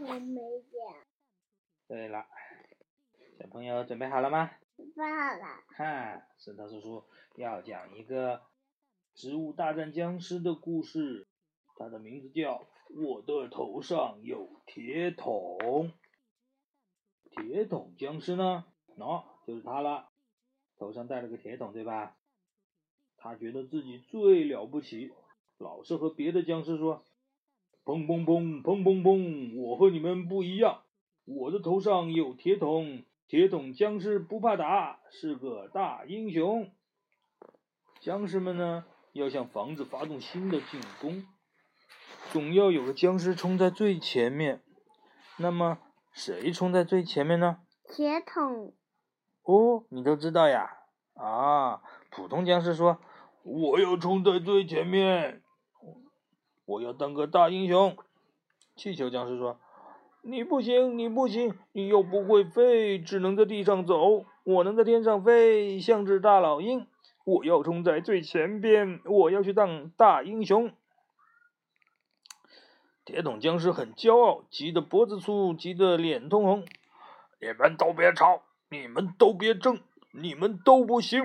我没有。对了，小朋友准备好了吗？准备好了。哈，石头叔叔要讲一个植物大战僵尸的故事，它的名字叫《我的头上有铁桶》。铁桶僵尸呢？喏，就是他了，头上戴了个铁桶，对吧？他觉得自己最了不起，老是和别的僵尸说：“砰砰砰砰砰砰，我和你们不一样，我的头上有铁桶，铁桶僵尸不怕打，是个大英雄。”僵尸们呢，要向房子发动新的进攻，总要有个僵尸冲在最前面。那么，谁冲在最前面呢？铁桶。哦，你都知道呀？啊，普通僵尸说：“我要冲在最前面，我要当个大英雄。”气球僵尸说：“你不行，你不行，你又不会飞，只能在地上走。我能在天上飞，像只大老鹰。我要冲在最前边，我要去当大英雄。”铁桶僵尸很骄傲，急得脖子粗，急得脸通红。你们都别吵！你们都别争，你们都不行！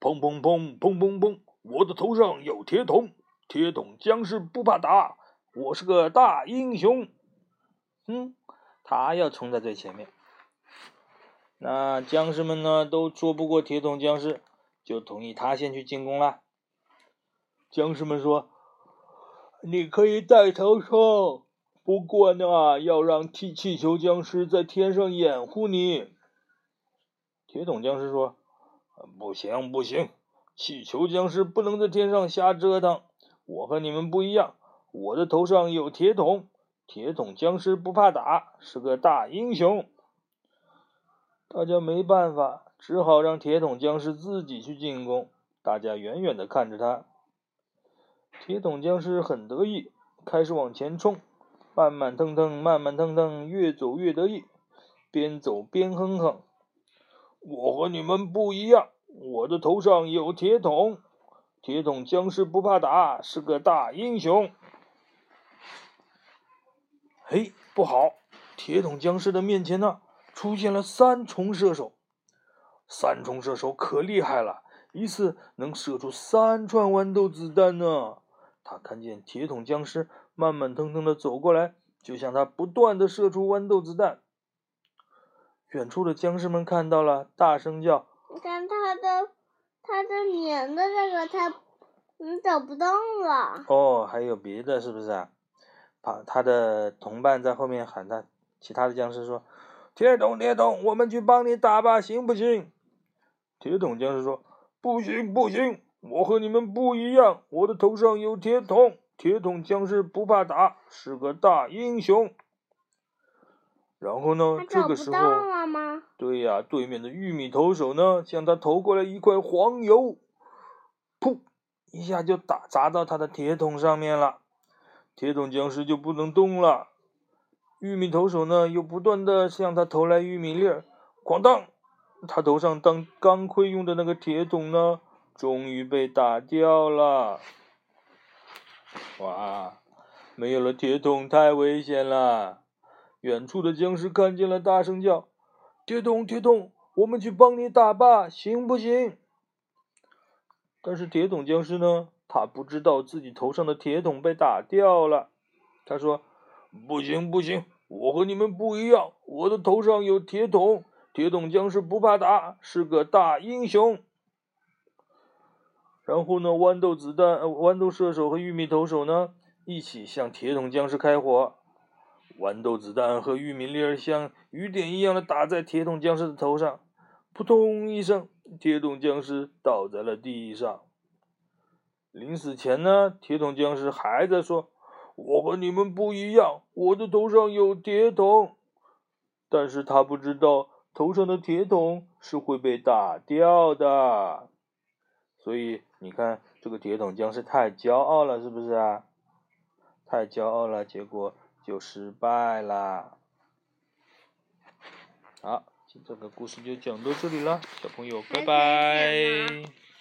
砰砰砰砰砰砰！我的头上有铁桶，铁桶僵尸不怕打，我是个大英雄。嗯，他要冲在最前面。那僵尸们呢，都说不过铁桶僵尸，就同意他先去进攻了。僵尸们说：“你可以带头冲，不过呢，要让气气球僵尸在天上掩护你。”铁桶僵尸说：“不行，不行，气球僵尸不能在天上瞎折腾。我和你们不一样，我的头上有铁桶，铁桶僵尸不怕打，是个大英雄。”大家没办法，只好让铁桶僵尸自己去进攻。大家远远的看着他。铁桶僵尸很得意，开始往前冲，慢慢腾腾，慢慢腾腾，越走越得意，边走边哼哼。我和你们不一样，我的头上有铁桶，铁桶僵尸不怕打，是个大英雄。嘿，不好！铁桶僵尸的面前呢，出现了三重射手。三重射手可厉害了，一次能射出三串豌豆子弹呢。他看见铁桶僵尸慢慢腾腾的走过来，就向他不断的射出豌豆子弹。远处的僵尸们看到了，大声叫：“你看他的，他的粘的这个，他你走不动了。”哦，还有别的是不是啊？他他的同伴在后面喊他，其他的僵尸说：“铁桶，铁桶，我们去帮你打吧，行不行？”铁桶僵尸说：“不行，不行，我和你们不一样，我的头上有铁桶，铁桶僵尸不怕打，是个大英雄。”然后呢？这个时候，对呀，对面的玉米投手呢，向他投过来一块黄油，噗，一下就打砸到他的铁桶上面了，铁桶僵尸就不能动了。玉米投手呢，又不断的向他投来玉米粒儿，哐当，他头上当钢盔用的那个铁桶呢，终于被打掉了。哇，没有了铁桶，太危险了。远处的僵尸看见了，大声叫：“铁桶，铁桶，我们去帮你打吧，行不行？”但是铁桶僵尸呢，他不知道自己头上的铁桶被打掉了。他说：“不行，不行，我和你们不一样，我的头上有铁桶，铁桶僵尸不怕打，是个大英雄。”然后呢，豌豆子弹、豌豆射手和玉米投手呢，一起向铁桶僵尸开火。豌豆子弹和玉米粒儿像雨点一样的打在铁桶僵尸的头上，扑通一声，铁桶僵尸倒在了地上。临死前呢，铁桶僵尸还在说：“我和你们不一样，我的头上有铁桶。”但是他不知道头上的铁桶是会被打掉的。所以你看，这个铁桶僵尸太骄傲了，是不是啊？太骄傲了，结果。就失败了。好，这个故事就讲到这里了，小朋友，拜拜。